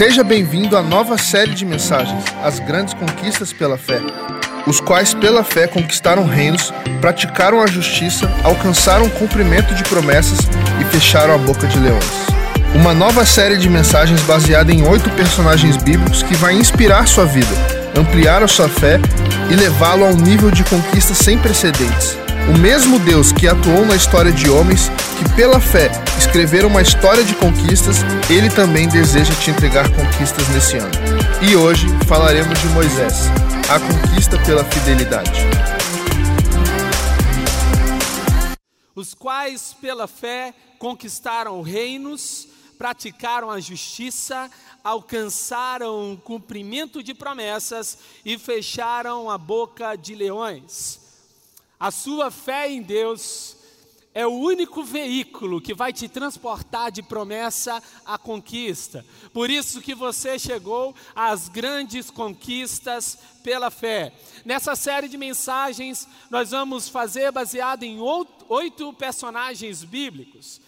Seja bem-vindo à nova série de mensagens, As Grandes Conquistas pela Fé, os quais pela fé conquistaram reinos, praticaram a justiça, alcançaram o cumprimento de promessas e fecharam a boca de leões. Uma nova série de mensagens baseada em oito personagens bíblicos que vai inspirar sua vida, ampliar a sua fé e levá-lo a um nível de conquista sem precedentes. O mesmo Deus que atuou na história de homens que, pela fé, escreveram uma história de conquistas, ele também deseja te entregar conquistas nesse ano. E hoje falaremos de Moisés, a conquista pela fidelidade. Os quais, pela fé, conquistaram reinos, praticaram a justiça, alcançaram o cumprimento de promessas e fecharam a boca de leões. A sua fé em Deus é o único veículo que vai te transportar de promessa à conquista. Por isso que você chegou às grandes conquistas pela fé. Nessa série de mensagens, nós vamos fazer baseado em oito personagens bíblicos.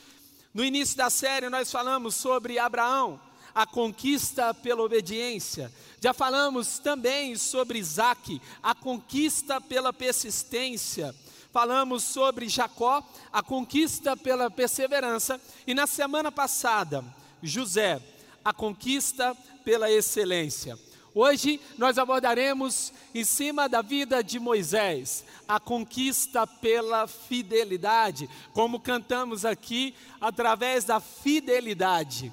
No início da série, nós falamos sobre Abraão, a conquista pela obediência. Já falamos também sobre Isaac, a conquista pela persistência. Falamos sobre Jacó, a conquista pela perseverança. E na semana passada, José, a conquista pela excelência. Hoje nós abordaremos em cima da vida de Moisés, a conquista pela fidelidade, como cantamos aqui, através da fidelidade.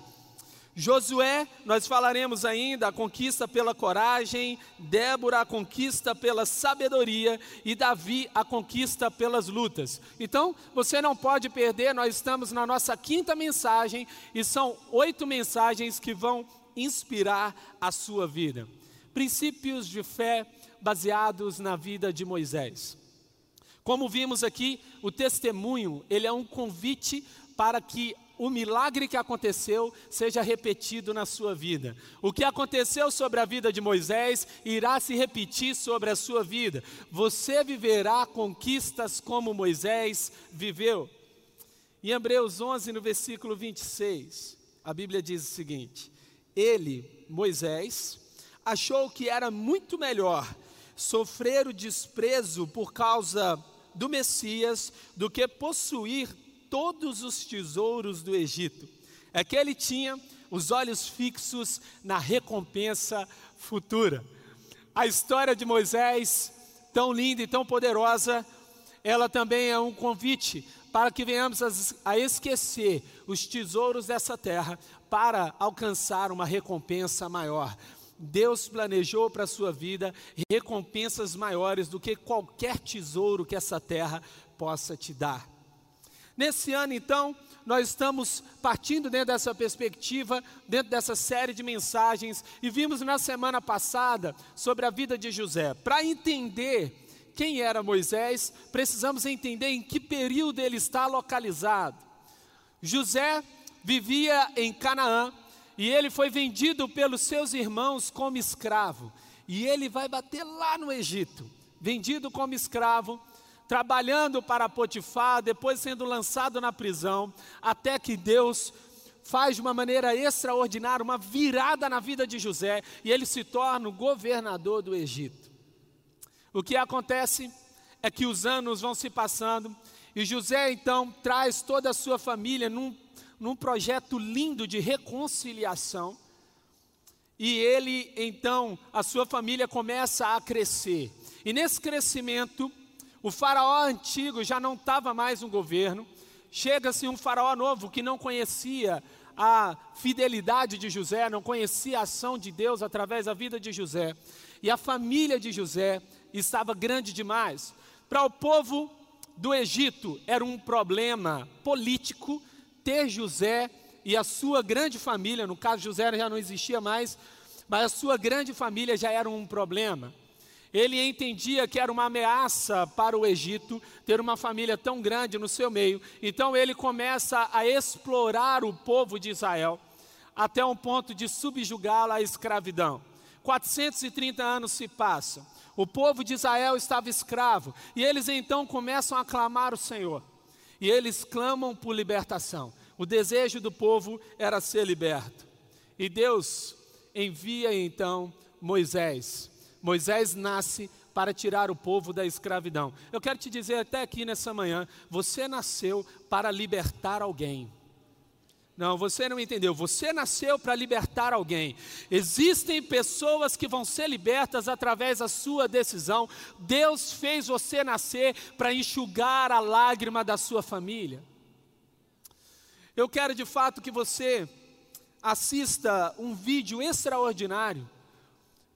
Josué, nós falaremos ainda a conquista pela coragem, Débora a conquista pela sabedoria e Davi a conquista pelas lutas. Então, você não pode perder, nós estamos na nossa quinta mensagem e são oito mensagens que vão inspirar a sua vida. Princípios de fé baseados na vida de Moisés. Como vimos aqui, o testemunho, ele é um convite para que o milagre que aconteceu seja repetido na sua vida. O que aconteceu sobre a vida de Moisés irá se repetir sobre a sua vida. Você viverá conquistas como Moisés viveu. Em Hebreus 11, no versículo 26, a Bíblia diz o seguinte: Ele, Moisés, achou que era muito melhor sofrer o desprezo por causa do Messias do que possuir todos os tesouros do Egito. É que ele tinha os olhos fixos na recompensa futura. A história de Moisés, tão linda e tão poderosa, ela também é um convite para que venhamos a esquecer os tesouros dessa terra para alcançar uma recompensa maior. Deus planejou para a sua vida recompensas maiores do que qualquer tesouro que essa terra possa te dar. Nesse ano, então, nós estamos partindo dentro dessa perspectiva, dentro dessa série de mensagens, e vimos na semana passada sobre a vida de José. Para entender quem era Moisés, precisamos entender em que período ele está localizado. José vivia em Canaã e ele foi vendido pelos seus irmãos como escravo. E ele vai bater lá no Egito, vendido como escravo trabalhando para Potifar, depois sendo lançado na prisão, até que Deus faz de uma maneira extraordinária uma virada na vida de José e ele se torna o governador do Egito. O que acontece é que os anos vão se passando e José então traz toda a sua família num, num projeto lindo de reconciliação. E ele, então, a sua família começa a crescer. E nesse crescimento, o faraó antigo já não estava mais no governo. Chega-se um faraó novo que não conhecia a fidelidade de José, não conhecia a ação de Deus através da vida de José. E a família de José estava grande demais. Para o povo do Egito era um problema político ter José e a sua grande família, no caso José já não existia mais, mas a sua grande família já era um problema. Ele entendia que era uma ameaça para o Egito ter uma família tão grande no seu meio. Então ele começa a explorar o povo de Israel até um ponto de subjugá-la à escravidão. 430 anos se passam. O povo de Israel estava escravo e eles então começam a clamar o Senhor. E eles clamam por libertação. O desejo do povo era ser liberto. E Deus envia então Moisés. Moisés nasce para tirar o povo da escravidão. Eu quero te dizer até aqui nessa manhã: você nasceu para libertar alguém. Não, você não entendeu. Você nasceu para libertar alguém. Existem pessoas que vão ser libertas através da sua decisão. Deus fez você nascer para enxugar a lágrima da sua família. Eu quero de fato que você assista um vídeo extraordinário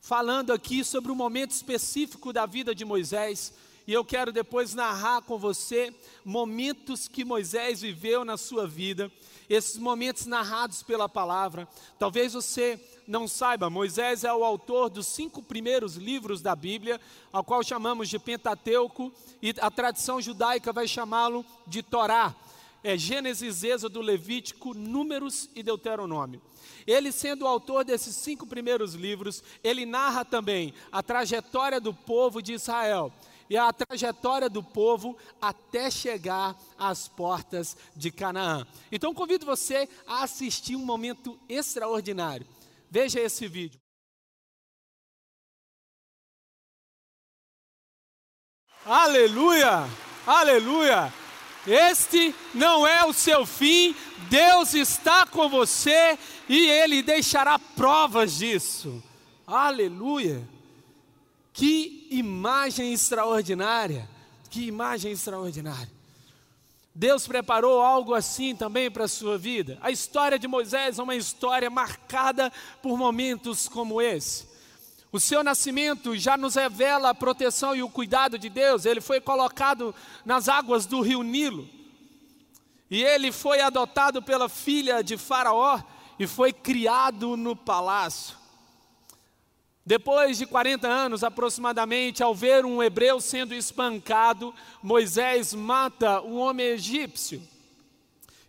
falando aqui sobre um momento específico da vida de Moisés. E eu quero depois narrar com você momentos que Moisés viveu na sua vida esses momentos narrados pela palavra. Talvez você não saiba, Moisés é o autor dos cinco primeiros livros da Bíblia, ao qual chamamos de Pentateuco, e a tradição judaica vai chamá-lo de Torá. É Gênesis, Êxodo, Levítico, Números e Deuteronômio. Ele, sendo o autor desses cinco primeiros livros, ele narra também a trajetória do povo de Israel e a trajetória do povo até chegar às portas de Canaã. Então convido você a assistir um momento extraordinário. Veja esse vídeo. Aleluia! Aleluia! Este não é o seu fim, Deus está com você e Ele deixará provas disso. Aleluia! Que imagem extraordinária! Que imagem extraordinária! Deus preparou algo assim também para a sua vida. A história de Moisés é uma história marcada por momentos como esse. O seu nascimento já nos revela a proteção e o cuidado de Deus. Ele foi colocado nas águas do rio Nilo. E ele foi adotado pela filha de Faraó e foi criado no palácio. Depois de 40 anos aproximadamente, ao ver um hebreu sendo espancado, Moisés mata um homem egípcio.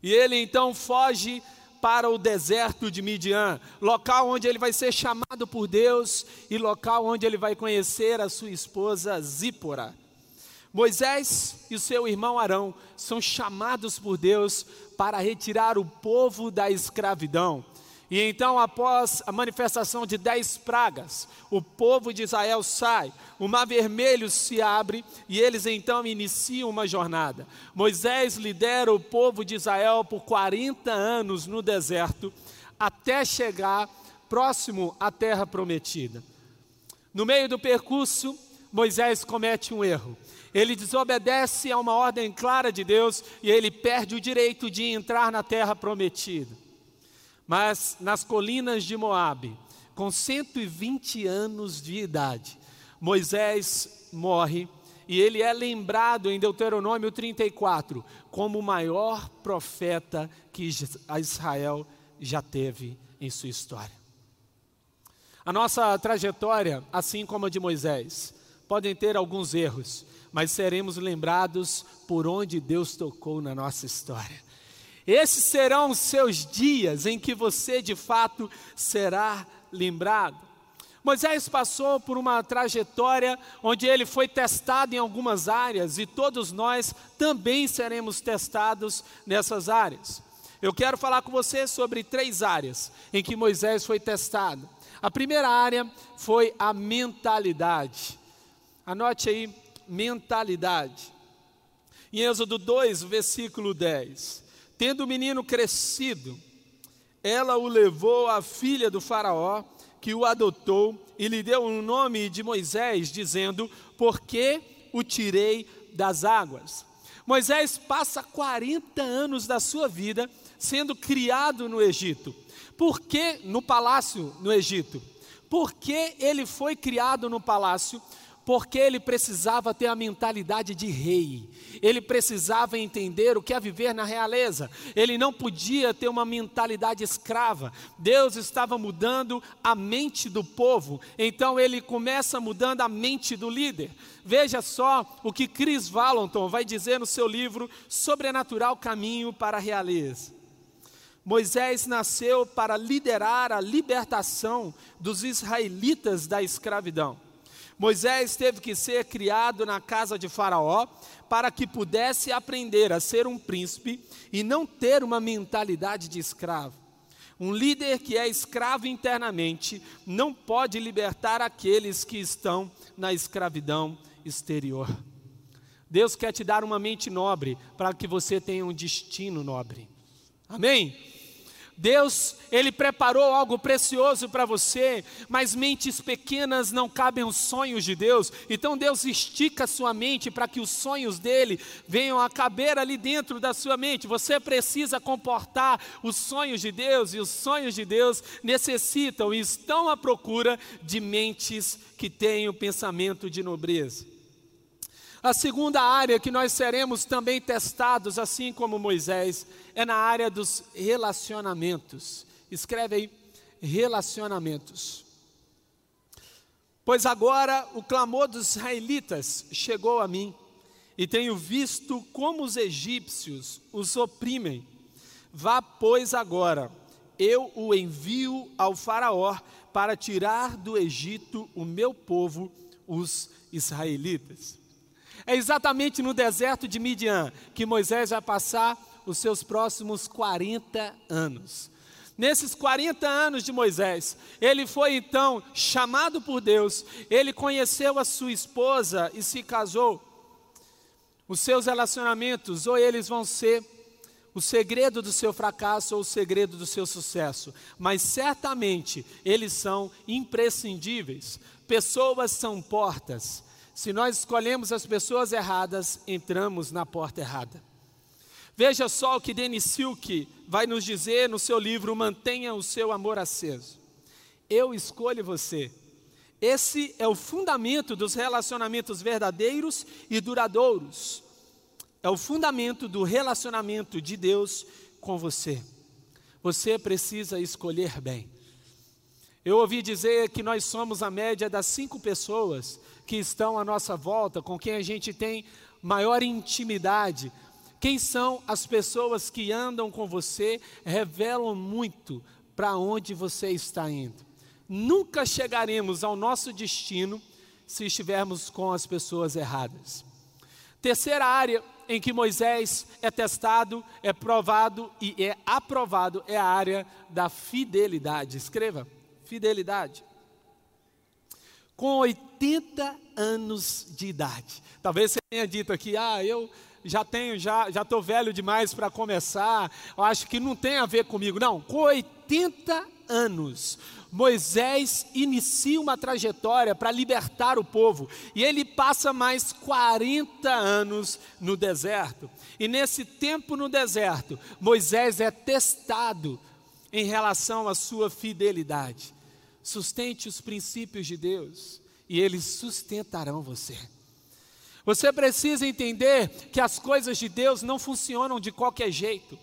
E ele então foge para o deserto de Midian, local onde ele vai ser chamado por Deus e local onde ele vai conhecer a sua esposa Zípora. Moisés e seu irmão Arão são chamados por Deus para retirar o povo da escravidão. E então, após a manifestação de dez pragas, o povo de Israel sai, o mar vermelho se abre e eles então iniciam uma jornada. Moisés lidera o povo de Israel por 40 anos no deserto, até chegar próximo à terra prometida. No meio do percurso, Moisés comete um erro. Ele desobedece a uma ordem clara de Deus e ele perde o direito de entrar na terra prometida. Mas nas colinas de Moabe, com 120 anos de idade, Moisés morre e ele é lembrado em Deuteronômio 34 como o maior profeta que Israel já teve em sua história. A nossa trajetória, assim como a de Moisés, podem ter alguns erros, mas seremos lembrados por onde Deus tocou na nossa história. Esses serão os seus dias em que você de fato será lembrado. Moisés passou por uma trajetória onde ele foi testado em algumas áreas e todos nós também seremos testados nessas áreas. Eu quero falar com você sobre três áreas em que Moisés foi testado. A primeira área foi a mentalidade. Anote aí, mentalidade. Em Êxodo 2, versículo 10. Tendo o menino crescido, ela o levou à filha do Faraó, que o adotou, e lhe deu o nome de Moisés, dizendo: Porque o tirei das águas. Moisés passa 40 anos da sua vida sendo criado no Egito. Por que no palácio no Egito? Porque ele foi criado no palácio porque ele precisava ter a mentalidade de rei, ele precisava entender o que é viver na realeza, ele não podia ter uma mentalidade escrava. Deus estava mudando a mente do povo, então ele começa mudando a mente do líder. Veja só o que Chris Valenton vai dizer no seu livro Sobrenatural Caminho para a Realeza. Moisés nasceu para liderar a libertação dos israelitas da escravidão. Moisés teve que ser criado na casa de Faraó para que pudesse aprender a ser um príncipe e não ter uma mentalidade de escravo. Um líder que é escravo internamente não pode libertar aqueles que estão na escravidão exterior. Deus quer te dar uma mente nobre para que você tenha um destino nobre. Amém? Deus, Ele preparou algo precioso para você, mas mentes pequenas não cabem os sonhos de Deus. Então Deus estica a sua mente para que os sonhos dele venham a caber ali dentro da sua mente. Você precisa comportar os sonhos de Deus, e os sonhos de Deus necessitam e estão à procura de mentes que tenham pensamento de nobreza. A segunda área que nós seremos também testados, assim como Moisés, é na área dos relacionamentos. Escreve aí, relacionamentos. Pois agora o clamor dos israelitas chegou a mim, e tenho visto como os egípcios os oprimem. Vá, pois, agora, eu o envio ao Faraó para tirar do Egito o meu povo, os israelitas. É exatamente no deserto de Midian que Moisés vai passar os seus próximos 40 anos. Nesses 40 anos de Moisés, ele foi então chamado por Deus, ele conheceu a sua esposa e se casou. Os seus relacionamentos, ou eles vão ser o segredo do seu fracasso ou o segredo do seu sucesso, mas certamente eles são imprescindíveis. Pessoas são portas, se nós escolhemos as pessoas erradas, entramos na porta errada. Veja só o que Denis Silk vai nos dizer no seu livro Mantenha o seu amor aceso. Eu escolho você. Esse é o fundamento dos relacionamentos verdadeiros e duradouros. É o fundamento do relacionamento de Deus com você. Você precisa escolher bem. Eu ouvi dizer que nós somos a média das cinco pessoas que estão à nossa volta, com quem a gente tem maior intimidade. Quem são as pessoas que andam com você revelam muito para onde você está indo. Nunca chegaremos ao nosso destino se estivermos com as pessoas erradas. Terceira área em que Moisés é testado, é provado e é aprovado é a área da fidelidade. Escreva: fidelidade com 80 anos de idade. Talvez você tenha dito aqui, ah, eu já tenho, já já estou velho demais para começar, eu acho que não tem a ver comigo. Não, com 80 anos, Moisés inicia uma trajetória para libertar o povo, e ele passa mais 40 anos no deserto. E nesse tempo no deserto, Moisés é testado em relação à sua fidelidade. Sustente os princípios de Deus e eles sustentarão você. Você precisa entender que as coisas de Deus não funcionam de qualquer jeito.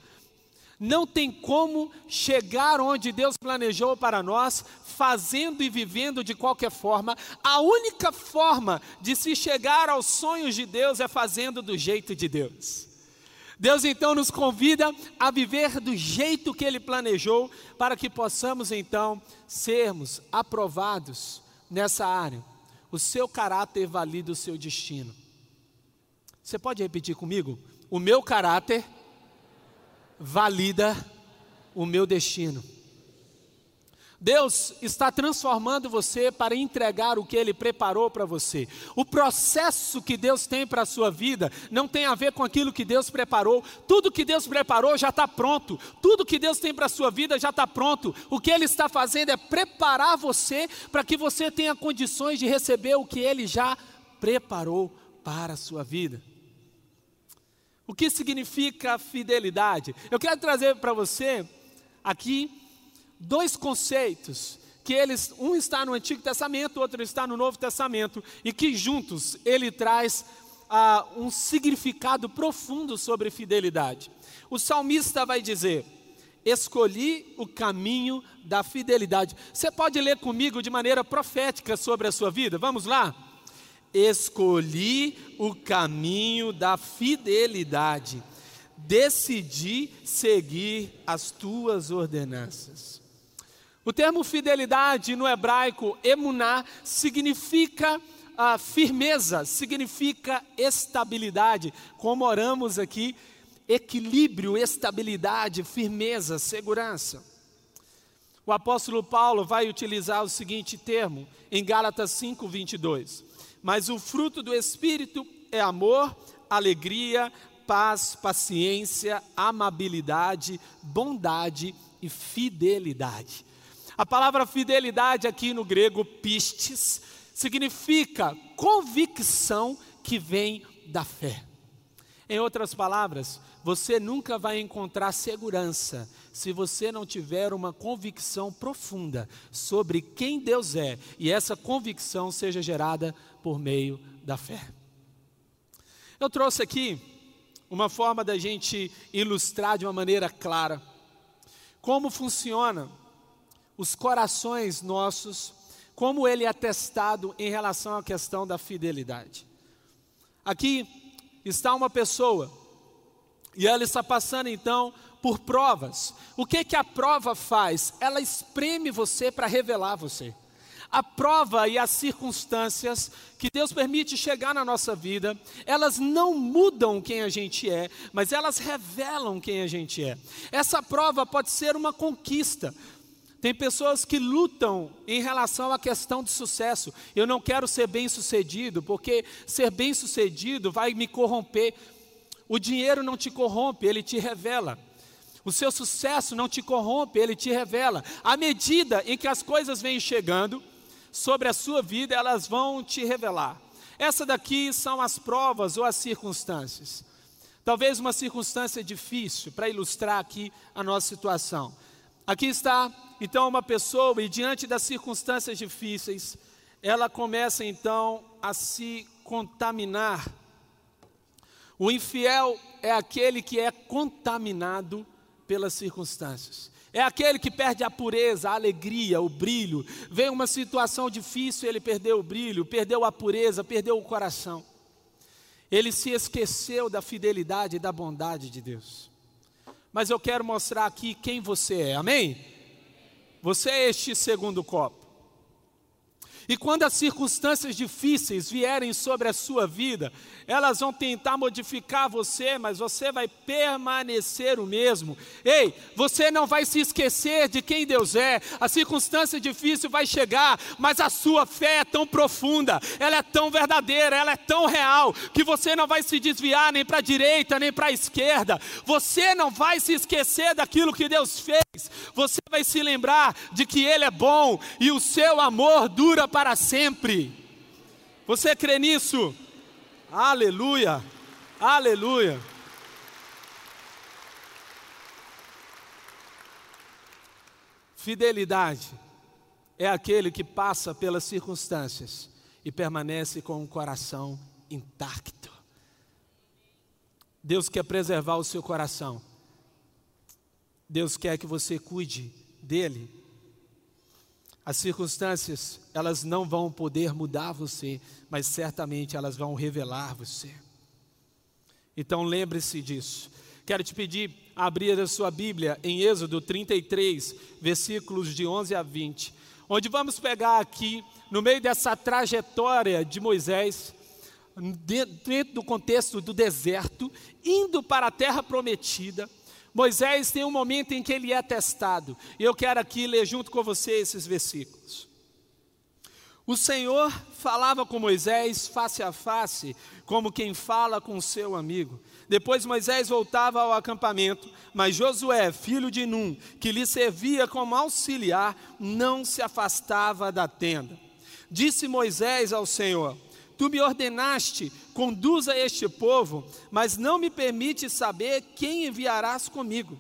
Não tem como chegar onde Deus planejou para nós, fazendo e vivendo de qualquer forma. A única forma de se chegar aos sonhos de Deus é fazendo do jeito de Deus. Deus então nos convida a viver do jeito que Ele planejou, para que possamos então sermos aprovados nessa área. O seu caráter valida o seu destino. Você pode repetir comigo? O meu caráter valida o meu destino. Deus está transformando você para entregar o que Ele preparou para você. O processo que Deus tem para a sua vida não tem a ver com aquilo que Deus preparou. Tudo que Deus preparou já está pronto. Tudo que Deus tem para a sua vida já está pronto. O que Ele está fazendo é preparar você para que você tenha condições de receber o que Ele já preparou para a sua vida. O que significa fidelidade? Eu quero trazer para você aqui dois conceitos que eles, um está no Antigo Testamento, outro está no Novo Testamento, e que juntos ele traz ah, um significado profundo sobre fidelidade. O salmista vai dizer: Escolhi o caminho da fidelidade. Você pode ler comigo de maneira profética sobre a sua vida? Vamos lá? Escolhi o caminho da fidelidade, decidi seguir as tuas ordenanças. O termo fidelidade no hebraico, emuná, significa ah, firmeza, significa estabilidade. Como oramos aqui, equilíbrio, estabilidade, firmeza, segurança. O apóstolo Paulo vai utilizar o seguinte termo em Gálatas 5, 22. Mas o fruto do Espírito é amor, alegria, paz, paciência, amabilidade, bondade e fidelidade. A palavra fidelidade aqui no grego pistes significa convicção que vem da fé. Em outras palavras, você nunca vai encontrar segurança se você não tiver uma convicção profunda sobre quem Deus é e essa convicção seja gerada por meio da fé. Eu trouxe aqui uma forma da gente ilustrar de uma maneira clara como funciona os corações nossos, como ele é testado em relação à questão da fidelidade. Aqui está uma pessoa e ela está passando então por provas. O que que a prova faz? Ela espreme você para revelar você. A prova e as circunstâncias que Deus permite chegar na nossa vida, elas não mudam quem a gente é, mas elas revelam quem a gente é. Essa prova pode ser uma conquista. Tem pessoas que lutam em relação à questão de sucesso. Eu não quero ser bem-sucedido, porque ser bem-sucedido vai me corromper. O dinheiro não te corrompe, ele te revela. O seu sucesso não te corrompe, ele te revela. À medida em que as coisas vêm chegando sobre a sua vida, elas vão te revelar. Essa daqui são as provas ou as circunstâncias. Talvez uma circunstância difícil para ilustrar aqui a nossa situação. Aqui está então uma pessoa e diante das circunstâncias difíceis, ela começa então a se contaminar o infiel é aquele que é contaminado pelas circunstâncias. É aquele que perde a pureza, a alegria, o brilho. Vem uma situação difícil, ele perdeu o brilho, perdeu a pureza, perdeu o coração. Ele se esqueceu da fidelidade e da bondade de Deus. Mas eu quero mostrar aqui quem você é, amém? Você é este segundo copo. E quando as circunstâncias difíceis vierem sobre a sua vida, elas vão tentar modificar você, mas você vai permanecer o mesmo. Ei, você não vai se esquecer de quem Deus é. A circunstância difícil vai chegar, mas a sua fé é tão profunda, ela é tão verdadeira, ela é tão real, que você não vai se desviar nem para a direita, nem para a esquerda. Você não vai se esquecer daquilo que Deus fez. Você vai se lembrar de que Ele é bom e o seu amor dura para sempre. Você crê nisso? Aleluia, aleluia. Fidelidade é aquele que passa pelas circunstâncias e permanece com o coração intacto. Deus quer preservar o seu coração. Deus quer que você cuide dele. As circunstâncias, elas não vão poder mudar você, mas certamente elas vão revelar você. Então lembre-se disso. Quero te pedir a abrir a sua Bíblia em Êxodo 33, versículos de 11 a 20, onde vamos pegar aqui, no meio dessa trajetória de Moisés, dentro do contexto do deserto, indo para a terra prometida. Moisés tem um momento em que ele é testado, e eu quero aqui ler junto com você esses versículos. O Senhor falava com Moisés face a face, como quem fala com seu amigo. Depois Moisés voltava ao acampamento, mas Josué, filho de Num, que lhe servia como auxiliar, não se afastava da tenda. Disse Moisés ao Senhor: Tu me ordenaste, conduza este povo, mas não me permite saber quem enviarás comigo.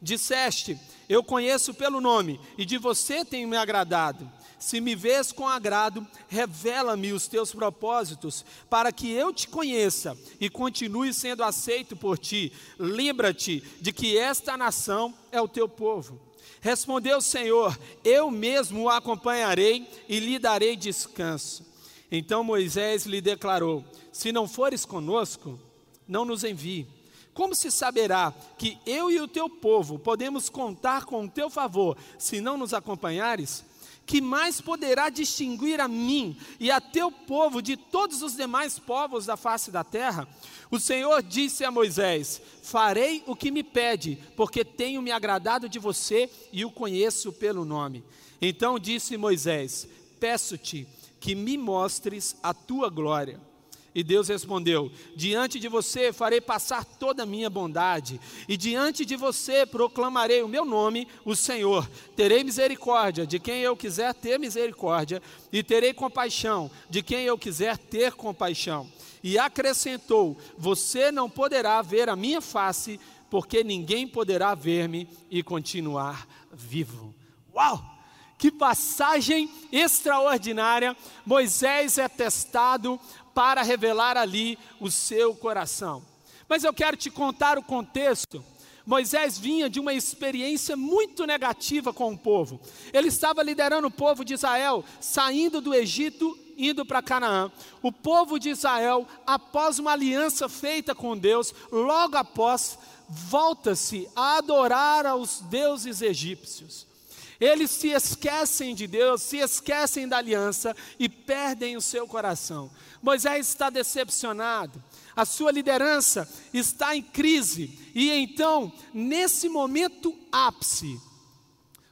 Disseste: Eu conheço pelo nome, e de você tenho me agradado. Se me vês com agrado, revela-me os teus propósitos, para que eu te conheça e continue sendo aceito por ti. Lembra-te de que esta nação é o teu povo. Respondeu o Senhor: Eu mesmo o acompanharei e lhe darei descanso. Então Moisés lhe declarou: Se não fores conosco, não nos envie. Como se saberá que eu e o teu povo podemos contar com o teu favor se não nos acompanhares? que mais poderá distinguir a mim e a teu povo de todos os demais povos da face da terra? O Senhor disse a Moisés: Farei o que me pede, porque tenho me agradado de você e o conheço pelo nome. Então disse Moisés: Peço-te que me mostres a tua glória. E Deus respondeu: Diante de você farei passar toda a minha bondade, e diante de você proclamarei o meu nome, o Senhor. Terei misericórdia de quem eu quiser ter misericórdia, e terei compaixão de quem eu quiser ter compaixão. E acrescentou: Você não poderá ver a minha face, porque ninguém poderá ver-me e continuar vivo. Uau! Que passagem extraordinária! Moisés é testado para revelar ali o seu coração. Mas eu quero te contar o contexto. Moisés vinha de uma experiência muito negativa com o povo. Ele estava liderando o povo de Israel, saindo do Egito, indo para Canaã. O povo de Israel, após uma aliança feita com Deus, logo após, volta-se a adorar aos deuses egípcios. Eles se esquecem de Deus, se esquecem da aliança e perdem o seu coração. Moisés está decepcionado, a sua liderança está em crise, e então, nesse momento ápice,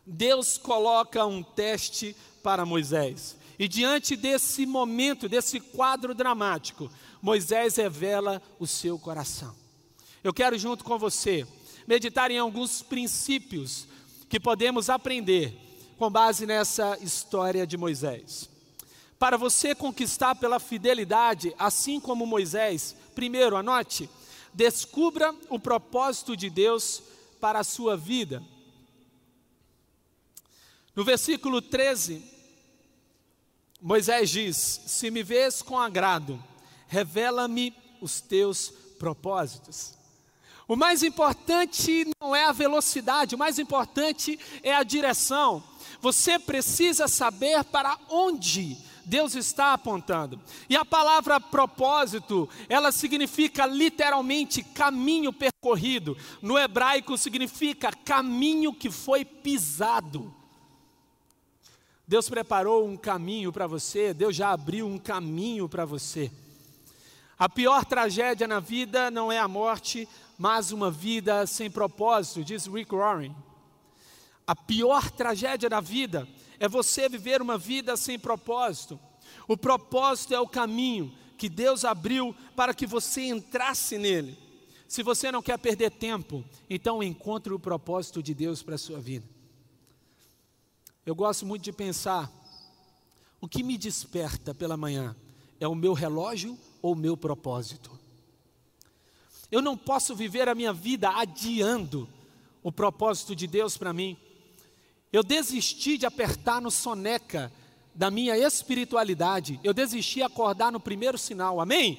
Deus coloca um teste para Moisés. E diante desse momento, desse quadro dramático, Moisés revela o seu coração. Eu quero, junto com você, meditar em alguns princípios que podemos aprender com base nessa história de Moisés. Para você conquistar pela fidelidade, assim como Moisés, primeiro anote, descubra o propósito de Deus para a sua vida. No versículo 13, Moisés diz: Se me vês com agrado, revela-me os teus propósitos. O mais importante não é a velocidade, o mais importante é a direção. Você precisa saber para onde Deus está apontando. E a palavra propósito, ela significa literalmente caminho percorrido. No hebraico significa caminho que foi pisado. Deus preparou um caminho para você, Deus já abriu um caminho para você. A pior tragédia na vida não é a morte, mas uma vida sem propósito, diz Rick Warren. A pior tragédia da vida é você viver uma vida sem propósito. O propósito é o caminho que Deus abriu para que você entrasse nele. Se você não quer perder tempo, então encontre o propósito de Deus para a sua vida. Eu gosto muito de pensar: o que me desperta pela manhã é o meu relógio ou meu propósito? Eu não posso viver a minha vida adiando o propósito de Deus para mim. Eu desisti de apertar no soneca da minha espiritualidade. Eu desisti de acordar no primeiro sinal. Amém?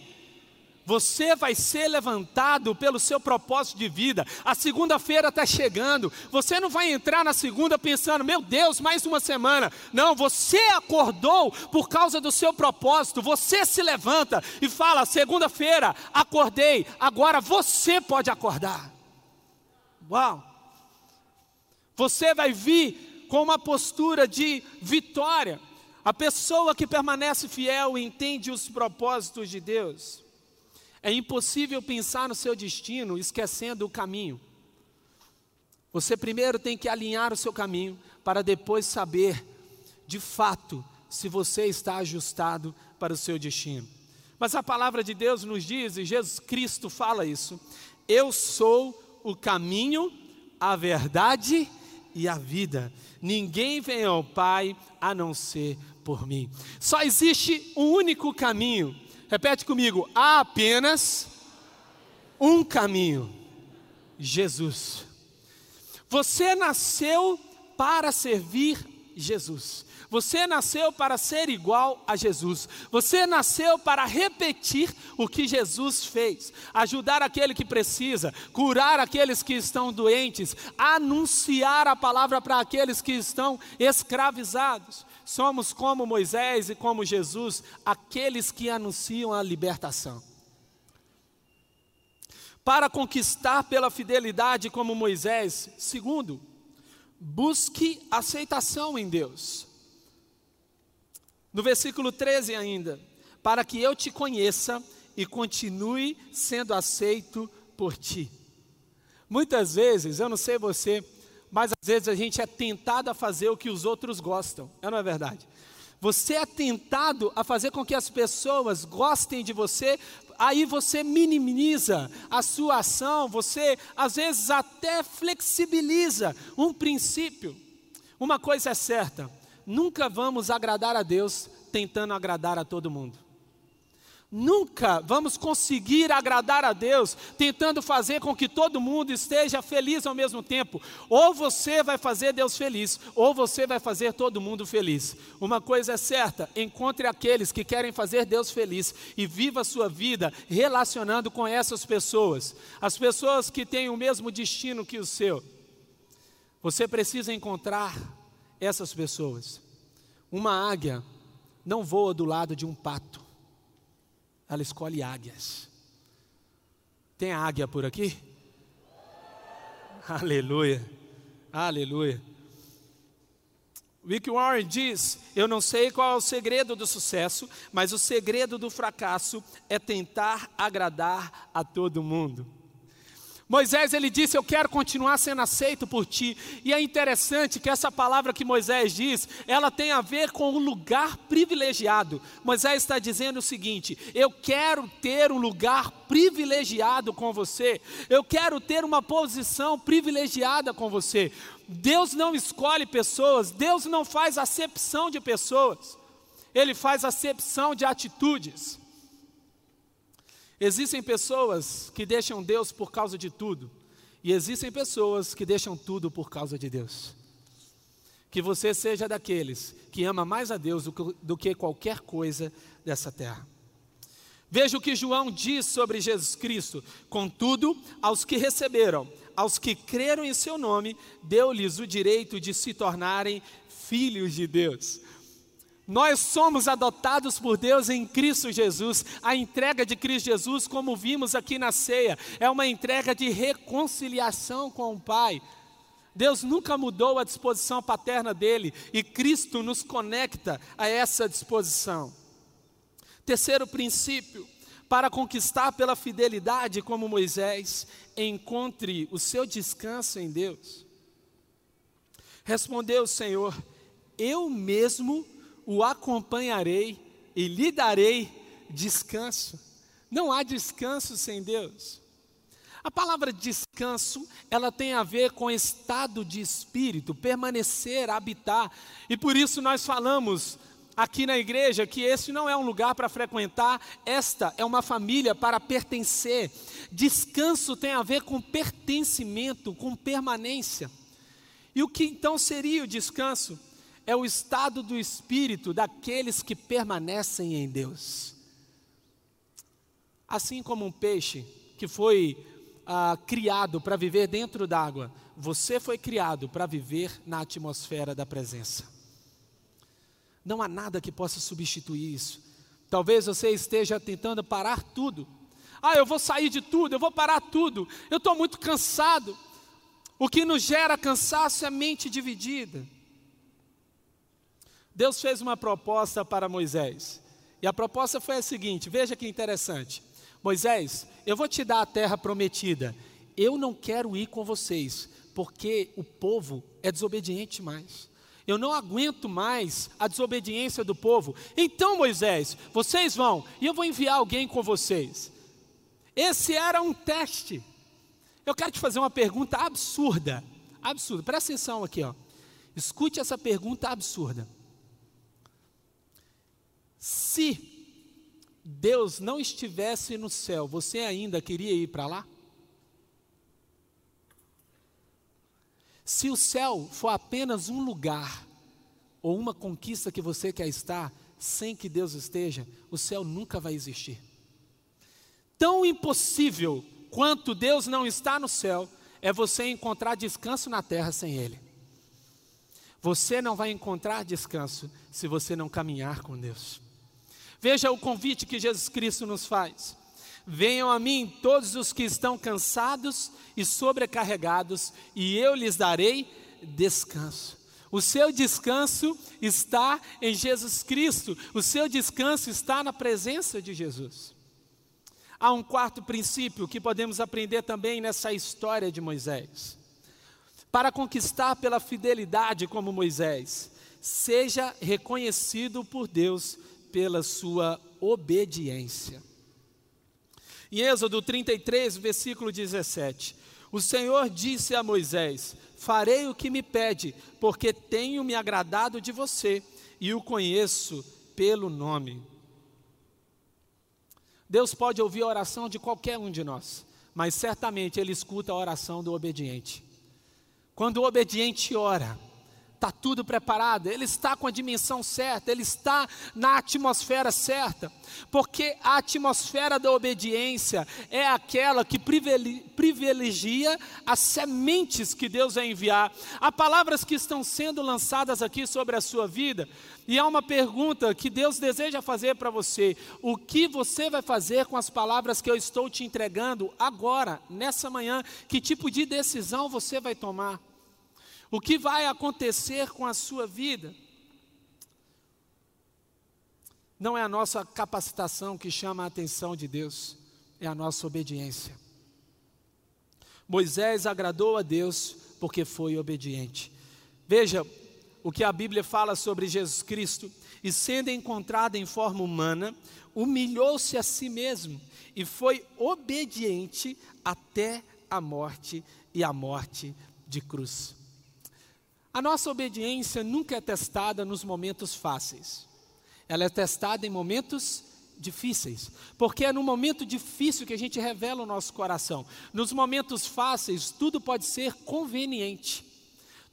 Você vai ser levantado pelo seu propósito de vida. A segunda-feira está chegando. Você não vai entrar na segunda pensando, meu Deus, mais uma semana. Não, você acordou por causa do seu propósito. Você se levanta e fala: segunda-feira, acordei. Agora você pode acordar. Uau! Você vai vir com uma postura de vitória. A pessoa que permanece fiel entende os propósitos de Deus. É impossível pensar no seu destino esquecendo o caminho. Você primeiro tem que alinhar o seu caminho para depois saber, de fato, se você está ajustado para o seu destino. Mas a palavra de Deus nos diz, e Jesus Cristo fala isso: Eu sou o caminho, a verdade e a vida. Ninguém vem ao Pai a não ser por mim. Só existe um único caminho Repete comigo: há apenas um caminho, Jesus. Você nasceu para servir Jesus. Você nasceu para ser igual a Jesus. Você nasceu para repetir o que Jesus fez, ajudar aquele que precisa, curar aqueles que estão doentes, anunciar a palavra para aqueles que estão escravizados. Somos como Moisés e como Jesus, aqueles que anunciam a libertação. Para conquistar pela fidelidade como Moisés, segundo, busque aceitação em Deus. No versículo 13 ainda, para que eu te conheça e continue sendo aceito por ti. Muitas vezes, eu não sei você, mas às vezes a gente é tentado a fazer o que os outros gostam, é não é verdade? Você é tentado a fazer com que as pessoas gostem de você, aí você minimiza a sua ação, você às vezes até flexibiliza um princípio. Uma coisa é certa: nunca vamos agradar a Deus tentando agradar a todo mundo. Nunca vamos conseguir agradar a Deus tentando fazer com que todo mundo esteja feliz ao mesmo tempo. Ou você vai fazer Deus feliz, ou você vai fazer todo mundo feliz. Uma coisa é certa: encontre aqueles que querem fazer Deus feliz e viva a sua vida relacionando com essas pessoas, as pessoas que têm o mesmo destino que o seu. Você precisa encontrar essas pessoas. Uma águia não voa do lado de um pato ela escolhe águias. Tem águia por aqui? Aleluia, aleluia. Rick Warren diz: Eu não sei qual é o segredo do sucesso, mas o segredo do fracasso é tentar agradar a todo mundo. Moisés ele disse: Eu quero continuar sendo aceito por ti. E é interessante que essa palavra que Moisés diz, ela tem a ver com o lugar privilegiado. Moisés está dizendo o seguinte: Eu quero ter um lugar privilegiado com você. Eu quero ter uma posição privilegiada com você. Deus não escolhe pessoas, Deus não faz acepção de pessoas. Ele faz acepção de atitudes. Existem pessoas que deixam Deus por causa de tudo, e existem pessoas que deixam tudo por causa de Deus. Que você seja daqueles que ama mais a Deus do que, do que qualquer coisa dessa terra. Veja o que João diz sobre Jesus Cristo: contudo, aos que receberam, aos que creram em seu nome, deu-lhes o direito de se tornarem filhos de Deus. Nós somos adotados por Deus em Cristo Jesus. A entrega de Cristo Jesus, como vimos aqui na ceia, é uma entrega de reconciliação com o Pai. Deus nunca mudou a disposição paterna dele e Cristo nos conecta a essa disposição. Terceiro princípio, para conquistar pela fidelidade como Moisés, encontre o seu descanso em Deus. Respondeu o Senhor: Eu mesmo o acompanharei e lhe darei descanso. Não há descanso sem Deus. A palavra descanso, ela tem a ver com estado de espírito, permanecer, habitar. E por isso nós falamos aqui na igreja que esse não é um lugar para frequentar, esta é uma família para pertencer. Descanso tem a ver com pertencimento, com permanência. E o que então seria o descanso? É o estado do espírito daqueles que permanecem em Deus. Assim como um peixe que foi ah, criado para viver dentro d'água, você foi criado para viver na atmosfera da presença. Não há nada que possa substituir isso. Talvez você esteja tentando parar tudo. Ah, eu vou sair de tudo, eu vou parar tudo. Eu estou muito cansado. O que nos gera cansaço é mente dividida. Deus fez uma proposta para Moisés. E a proposta foi a seguinte: veja que interessante. Moisés, eu vou te dar a terra prometida. Eu não quero ir com vocês, porque o povo é desobediente mais. Eu não aguento mais a desobediência do povo. Então, Moisés, vocês vão e eu vou enviar alguém com vocês. Esse era um teste. Eu quero te fazer uma pergunta absurda. Absurda. Presta atenção aqui, ó. Escute essa pergunta absurda. Se Deus não estivesse no céu, você ainda queria ir para lá? Se o céu for apenas um lugar ou uma conquista que você quer estar, sem que Deus esteja, o céu nunca vai existir. Tão impossível quanto Deus não está no céu, é você encontrar descanso na terra sem Ele. Você não vai encontrar descanso se você não caminhar com Deus. Veja o convite que Jesus Cristo nos faz. Venham a mim todos os que estão cansados e sobrecarregados, e eu lhes darei descanso. O seu descanso está em Jesus Cristo, o seu descanso está na presença de Jesus. Há um quarto princípio que podemos aprender também nessa história de Moisés. Para conquistar pela fidelidade como Moisés, seja reconhecido por Deus pela sua obediência. Em Êxodo 33, versículo 17: O Senhor disse a Moisés: Farei o que me pede, porque tenho me agradado de você e o conheço pelo nome. Deus pode ouvir a oração de qualquer um de nós, mas certamente Ele escuta a oração do obediente. Quando o obediente ora, está tudo preparado, ele está com a dimensão certa, ele está na atmosfera certa, porque a atmosfera da obediência é aquela que privilegia as sementes que Deus vai enviar. Há palavras que estão sendo lançadas aqui sobre a sua vida, e há uma pergunta que Deus deseja fazer para você: o que você vai fazer com as palavras que eu estou te entregando agora, nessa manhã? Que tipo de decisão você vai tomar? O que vai acontecer com a sua vida? Não é a nossa capacitação que chama a atenção de Deus, é a nossa obediência. Moisés agradou a Deus porque foi obediente. Veja o que a Bíblia fala sobre Jesus Cristo, e sendo encontrado em forma humana, humilhou-se a si mesmo e foi obediente até a morte e a morte de cruz. A nossa obediência nunca é testada nos momentos fáceis. Ela é testada em momentos difíceis, porque é no momento difícil que a gente revela o nosso coração. Nos momentos fáceis, tudo pode ser conveniente.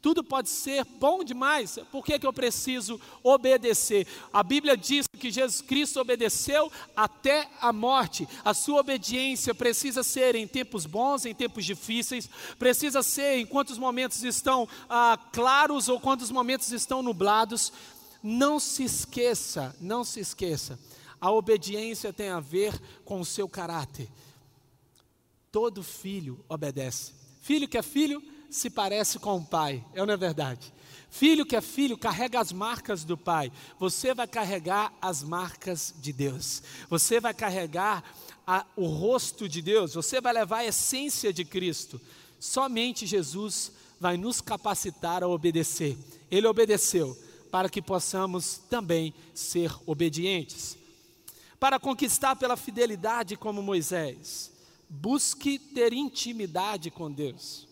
Tudo pode ser bom demais, por que, que eu preciso obedecer? A Bíblia diz que Jesus Cristo obedeceu até a morte. A sua obediência precisa ser em tempos bons, em tempos difíceis, precisa ser em quantos momentos estão ah, claros ou quantos momentos estão nublados. Não se esqueça, não se esqueça, a obediência tem a ver com o seu caráter. Todo filho obedece. Filho que é filho, se parece com o pai, é ou não é verdade? Filho que é filho carrega as marcas do pai, você vai carregar as marcas de Deus, você vai carregar a, o rosto de Deus, você vai levar a essência de Cristo. Somente Jesus vai nos capacitar a obedecer. Ele obedeceu para que possamos também ser obedientes. Para conquistar pela fidelidade como Moisés, busque ter intimidade com Deus.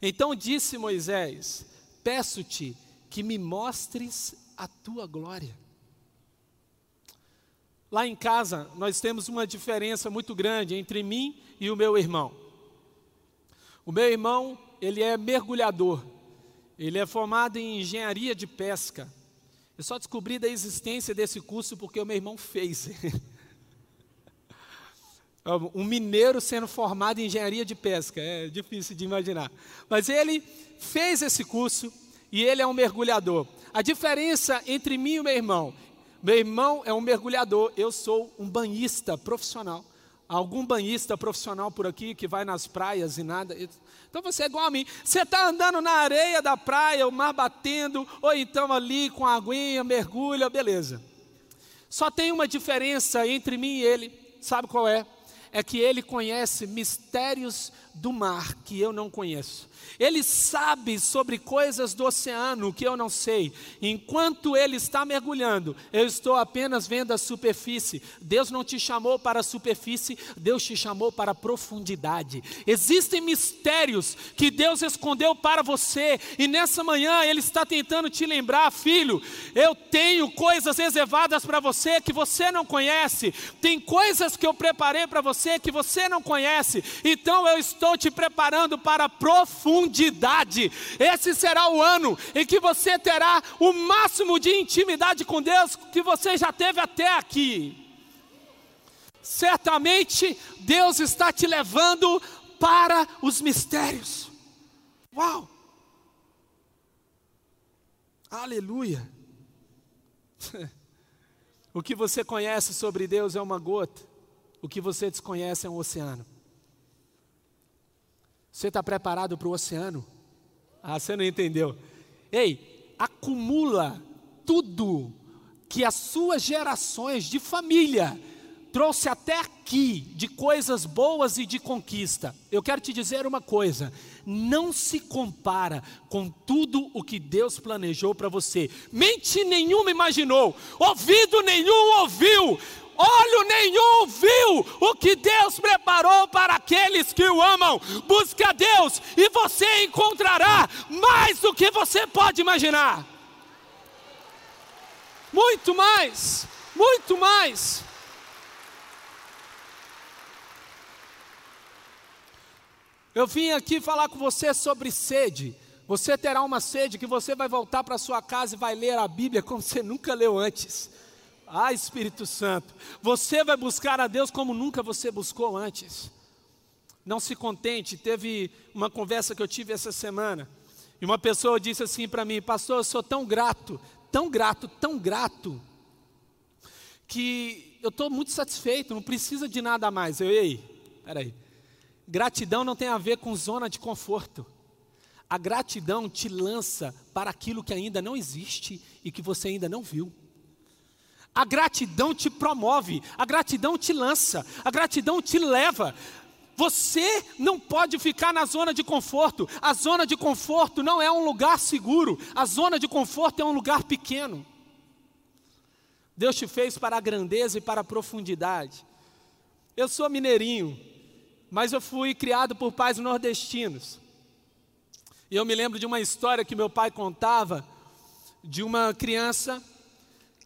Então disse Moisés: Peço-te que me mostres a tua glória. Lá em casa, nós temos uma diferença muito grande entre mim e o meu irmão. O meu irmão, ele é mergulhador. Ele é formado em engenharia de pesca. Eu só descobri da existência desse curso porque o meu irmão fez. Um mineiro sendo formado em engenharia de pesca, é difícil de imaginar. Mas ele fez esse curso e ele é um mergulhador. A diferença entre mim e meu irmão: meu irmão é um mergulhador, eu sou um banhista profissional. Algum banhista profissional por aqui que vai nas praias e nada. Então você é igual a mim. Você está andando na areia da praia, o mar batendo, ou então ali com a aguinha, mergulha, beleza. Só tem uma diferença entre mim e ele. Sabe qual é? É que ele conhece mistérios do mar que eu não conheço. Ele sabe sobre coisas do oceano que eu não sei. Enquanto ele está mergulhando, eu estou apenas vendo a superfície. Deus não te chamou para a superfície, Deus te chamou para a profundidade. Existem mistérios que Deus escondeu para você, e nessa manhã Ele está tentando te lembrar, filho. Eu tenho coisas reservadas para você que você não conhece, tem coisas que eu preparei para você que você não conhece, então eu estou te preparando para a profundidade. Esse será o ano em que você terá o máximo de intimidade com Deus que você já teve até aqui. Certamente Deus está te levando para os mistérios. Uau! Aleluia! O que você conhece sobre Deus é uma gota, o que você desconhece é um oceano. Você está preparado para o oceano? Ah, você não entendeu. Ei, acumula tudo que as suas gerações de família trouxe até aqui de coisas boas e de conquista. Eu quero te dizer uma coisa: não se compara com tudo o que Deus planejou para você. Mente nenhuma imaginou, ouvido nenhum ouviu, olho nenhum viu o que Deus preparou para aqueles que o amam. Busque a Deus e você encontrará mais do que você pode imaginar. Muito mais, muito mais. Eu vim aqui falar com você sobre sede. Você terá uma sede que você vai voltar para sua casa e vai ler a Bíblia como você nunca leu antes. Ah, Espírito Santo, você vai buscar a Deus como nunca você buscou antes. Não se contente, teve uma conversa que eu tive essa semana, e uma pessoa disse assim para mim: Pastor, eu sou tão grato, tão grato, tão grato, que eu estou muito satisfeito, não precisa de nada mais. Eu, ei, peraí. Gratidão não tem a ver com zona de conforto. A gratidão te lança para aquilo que ainda não existe e que você ainda não viu. A gratidão te promove, a gratidão te lança, a gratidão te leva. Você não pode ficar na zona de conforto. A zona de conforto não é um lugar seguro. A zona de conforto é um lugar pequeno. Deus te fez para a grandeza e para a profundidade. Eu sou mineirinho mas eu fui criado por pais nordestinos. E eu me lembro de uma história que meu pai contava de uma criança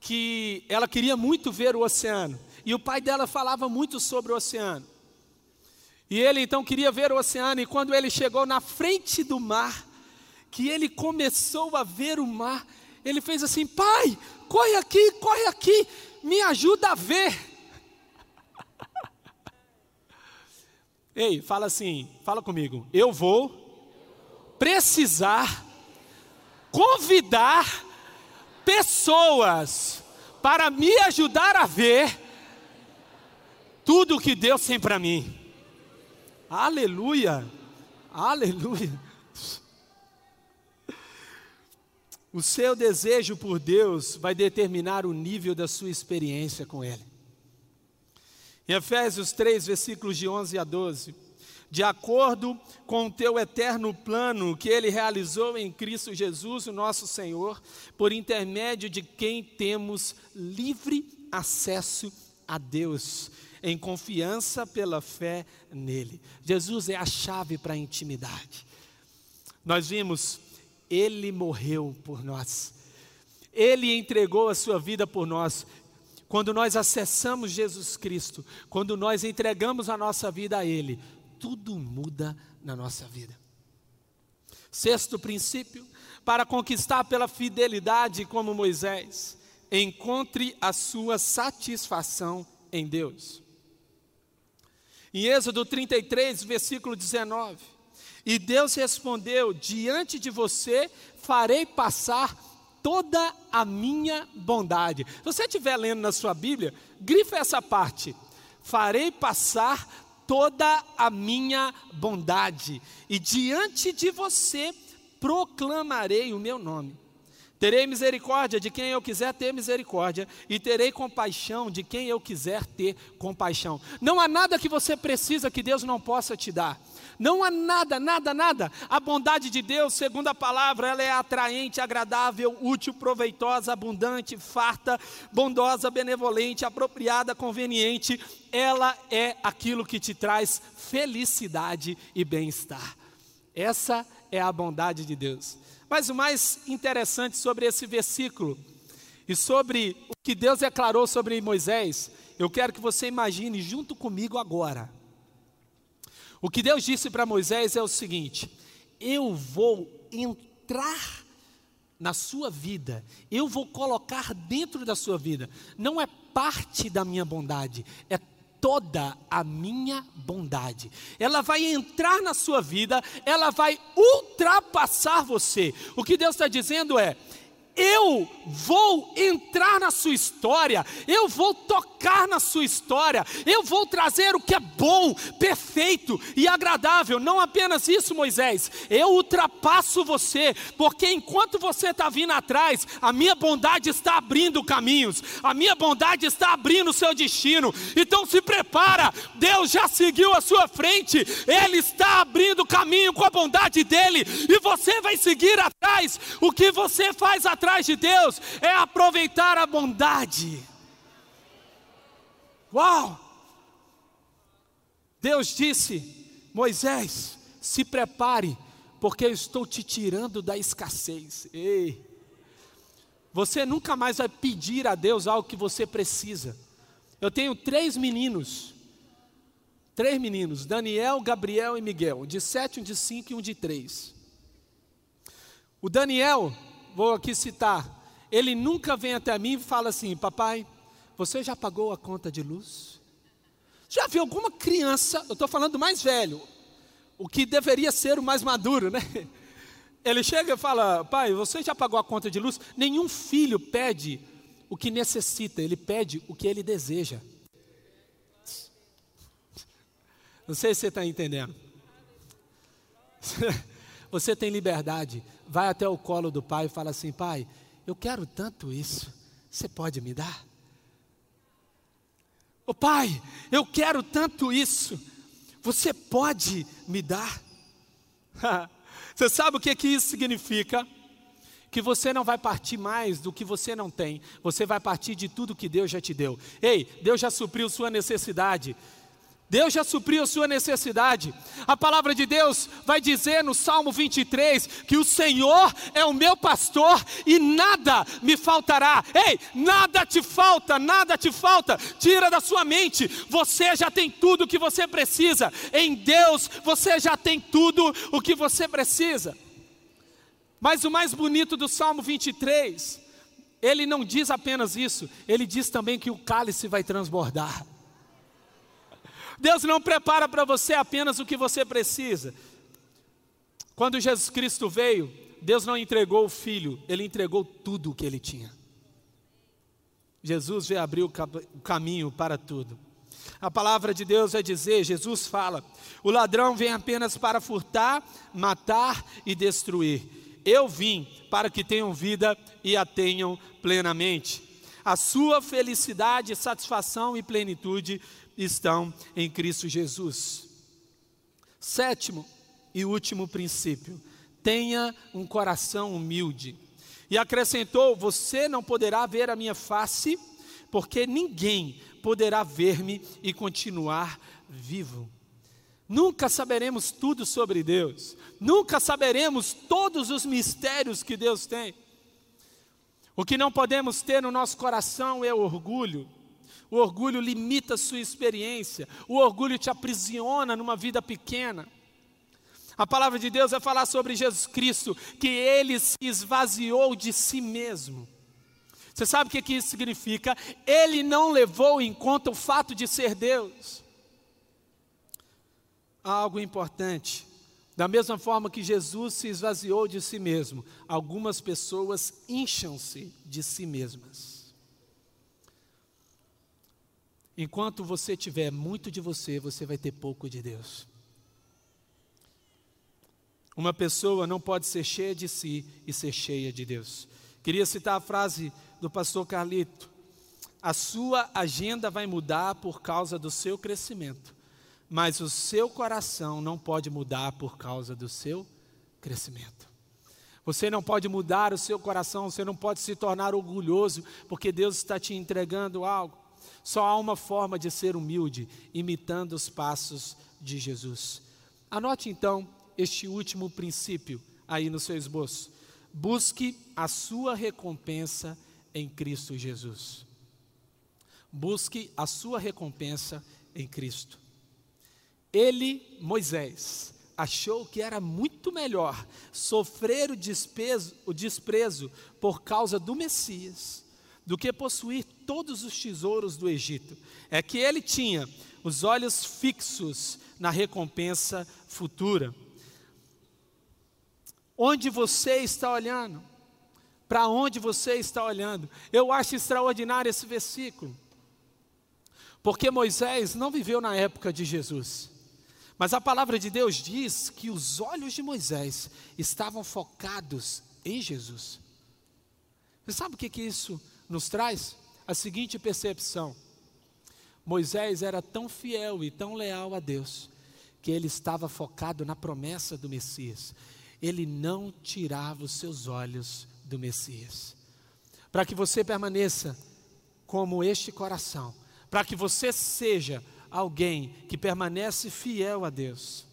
que ela queria muito ver o oceano. E o pai dela falava muito sobre o oceano. E ele então queria ver o oceano, e quando ele chegou na frente do mar, que ele começou a ver o mar, ele fez assim: Pai, corre aqui, corre aqui, me ajuda a ver. Ei, fala assim, fala comigo. Eu vou precisar convidar pessoas para me ajudar a ver tudo o que Deus tem para mim. Aleluia! Aleluia! O seu desejo por Deus vai determinar o nível da sua experiência com Ele. Em Efésios 3, versículos de 11 a 12. De acordo com o teu eterno plano que ele realizou em Cristo Jesus, o nosso Senhor, por intermédio de quem temos livre acesso a Deus, em confiança pela fé nele. Jesus é a chave para a intimidade. Nós vimos, ele morreu por nós. Ele entregou a sua vida por nós. Quando nós acessamos Jesus Cristo, quando nós entregamos a nossa vida a Ele, tudo muda na nossa vida. Sexto princípio, para conquistar pela fidelidade como Moisés, encontre a sua satisfação em Deus. Em Êxodo 33, versículo 19: E Deus respondeu: Diante de você farei passar toda a minha bondade. Se você estiver lendo na sua Bíblia, grifa essa parte. Farei passar toda a minha bondade, e diante de você proclamarei o meu nome. Terei misericórdia de quem eu quiser ter misericórdia, e terei compaixão de quem eu quiser ter compaixão. Não há nada que você precisa que Deus não possa te dar. Não há nada, nada, nada. A bondade de Deus, segundo a palavra, ela é atraente, agradável, útil, proveitosa, abundante, farta, bondosa, benevolente, apropriada, conveniente. Ela é aquilo que te traz felicidade e bem-estar. Essa é a bondade de Deus. Mas o mais interessante sobre esse versículo e sobre o que Deus declarou sobre Moisés, eu quero que você imagine junto comigo agora. O que Deus disse para Moisés é o seguinte: eu vou entrar na sua vida, eu vou colocar dentro da sua vida, não é parte da minha bondade, é toda a minha bondade. Ela vai entrar na sua vida, ela vai ultrapassar você. O que Deus está dizendo é: eu vou entrar na sua história, eu vou tocar na sua história, eu vou trazer o que é bom, perfeito e agradável. Não apenas isso, Moisés, eu ultrapasso você, porque enquanto você está vindo atrás, a minha bondade está abrindo caminhos, a minha bondade está abrindo o seu destino. Então se prepara, Deus já seguiu a sua frente, Ele está abrindo caminho com a bondade dele, e você vai seguir atrás. O que você faz atrás? Atrás de Deus é aproveitar a bondade. Uau! Deus disse: Moisés, se prepare, porque eu estou te tirando da escassez. Ei! Você nunca mais vai pedir a Deus algo que você precisa. Eu tenho três meninos, três meninos, Daniel, Gabriel e Miguel, um de sete, um de cinco e um de três. O Daniel, vou aqui citar, ele nunca vem até mim e fala assim: Papai, você já pagou a conta de luz? Já viu alguma criança, eu estou falando mais velho, o que deveria ser o mais maduro, né? Ele chega e fala: Pai, você já pagou a conta de luz? Nenhum filho pede o que necessita, ele pede o que ele deseja. Não sei se você está entendendo. Você tem liberdade vai até o colo do pai e fala assim: Pai, eu quero tanto isso, você pode me dar? Ô oh, pai, eu quero tanto isso, você pode me dar? você sabe o que, que isso significa? Que você não vai partir mais do que você não tem, você vai partir de tudo que Deus já te deu. Ei, Deus já supriu sua necessidade. Deus já supriu a sua necessidade. A palavra de Deus vai dizer no Salmo 23 que o Senhor é o meu pastor e nada me faltará. Ei, nada te falta, nada te falta. Tira da sua mente, você já tem tudo o que você precisa. Em Deus você já tem tudo o que você precisa. Mas o mais bonito do Salmo 23, ele não diz apenas isso, ele diz também que o cálice vai transbordar. Deus não prepara para você apenas o que você precisa. Quando Jesus Cristo veio, Deus não entregou o filho, ele entregou tudo o que ele tinha. Jesus veio abrir o caminho para tudo. A palavra de Deus vai dizer, Jesus fala: o ladrão vem apenas para furtar, matar e destruir. Eu vim para que tenham vida e a tenham plenamente. A sua felicidade, satisfação e plenitude estão em Cristo Jesus. Sétimo e último princípio: tenha um coração humilde. E acrescentou: Você não poderá ver a minha face, porque ninguém poderá ver-me e continuar vivo. Nunca saberemos tudo sobre Deus, nunca saberemos todos os mistérios que Deus tem. O que não podemos ter no nosso coração é orgulho, o orgulho limita a sua experiência. O orgulho te aprisiona numa vida pequena. A palavra de Deus vai falar sobre Jesus Cristo, que ele se esvaziou de si mesmo. Você sabe o que, isso significa? Ele não levou em conta o fato de ser Deus. Há algo importante. Da mesma forma que Jesus se esvaziou de si mesmo, algumas pessoas incham-se de si mesmas. Enquanto você tiver muito de você, você vai ter pouco de Deus. Uma pessoa não pode ser cheia de si e ser cheia de Deus. Queria citar a frase do pastor Carlito: A sua agenda vai mudar por causa do seu crescimento, mas o seu coração não pode mudar por causa do seu crescimento. Você não pode mudar o seu coração, você não pode se tornar orgulhoso, porque Deus está te entregando algo. Só há uma forma de ser humilde, imitando os passos de Jesus. Anote então este último princípio aí no seu esboço. Busque a sua recompensa em Cristo Jesus. Busque a sua recompensa em Cristo. Ele, Moisés, achou que era muito melhor sofrer o desprezo, o desprezo por causa do Messias do que possuir todos os tesouros do Egito. É que ele tinha os olhos fixos na recompensa futura. Onde você está olhando? para onde você está olhando. Eu acho extraordinário esse versículo. Porque Moisés não viveu na época de Jesus. Mas a palavra de Deus diz que os olhos de Moisés estavam focados em Jesus. Você sabe o que, que isso nos traz? A seguinte percepção: Moisés era tão fiel e tão leal a Deus, que ele estava focado na promessa do Messias. Ele não tirava os seus olhos do Messias. Para que você permaneça como este coração, para que você seja alguém que permanece fiel a Deus,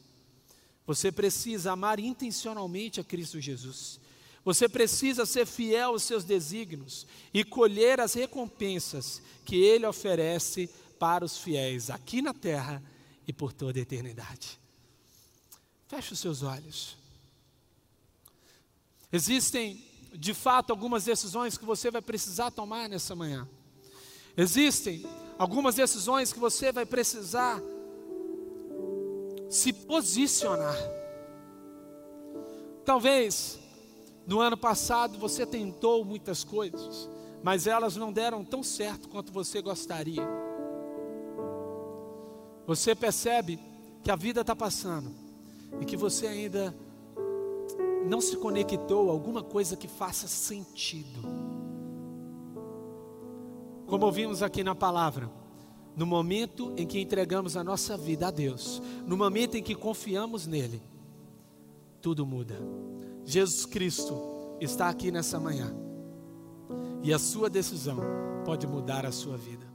você precisa amar intencionalmente a Cristo Jesus. Você precisa ser fiel aos seus desígnios e colher as recompensas que Ele oferece para os fiéis aqui na terra e por toda a eternidade. Feche os seus olhos. Existem, de fato, algumas decisões que você vai precisar tomar nessa manhã. Existem algumas decisões que você vai precisar se posicionar. Talvez no ano passado você tentou muitas coisas, mas elas não deram tão certo quanto você gostaria. Você percebe que a vida está passando e que você ainda não se conectou a alguma coisa que faça sentido. Como ouvimos aqui na palavra, no momento em que entregamos a nossa vida a Deus, no momento em que confiamos nele, tudo muda. Jesus Cristo está aqui nessa manhã e a sua decisão pode mudar a sua vida.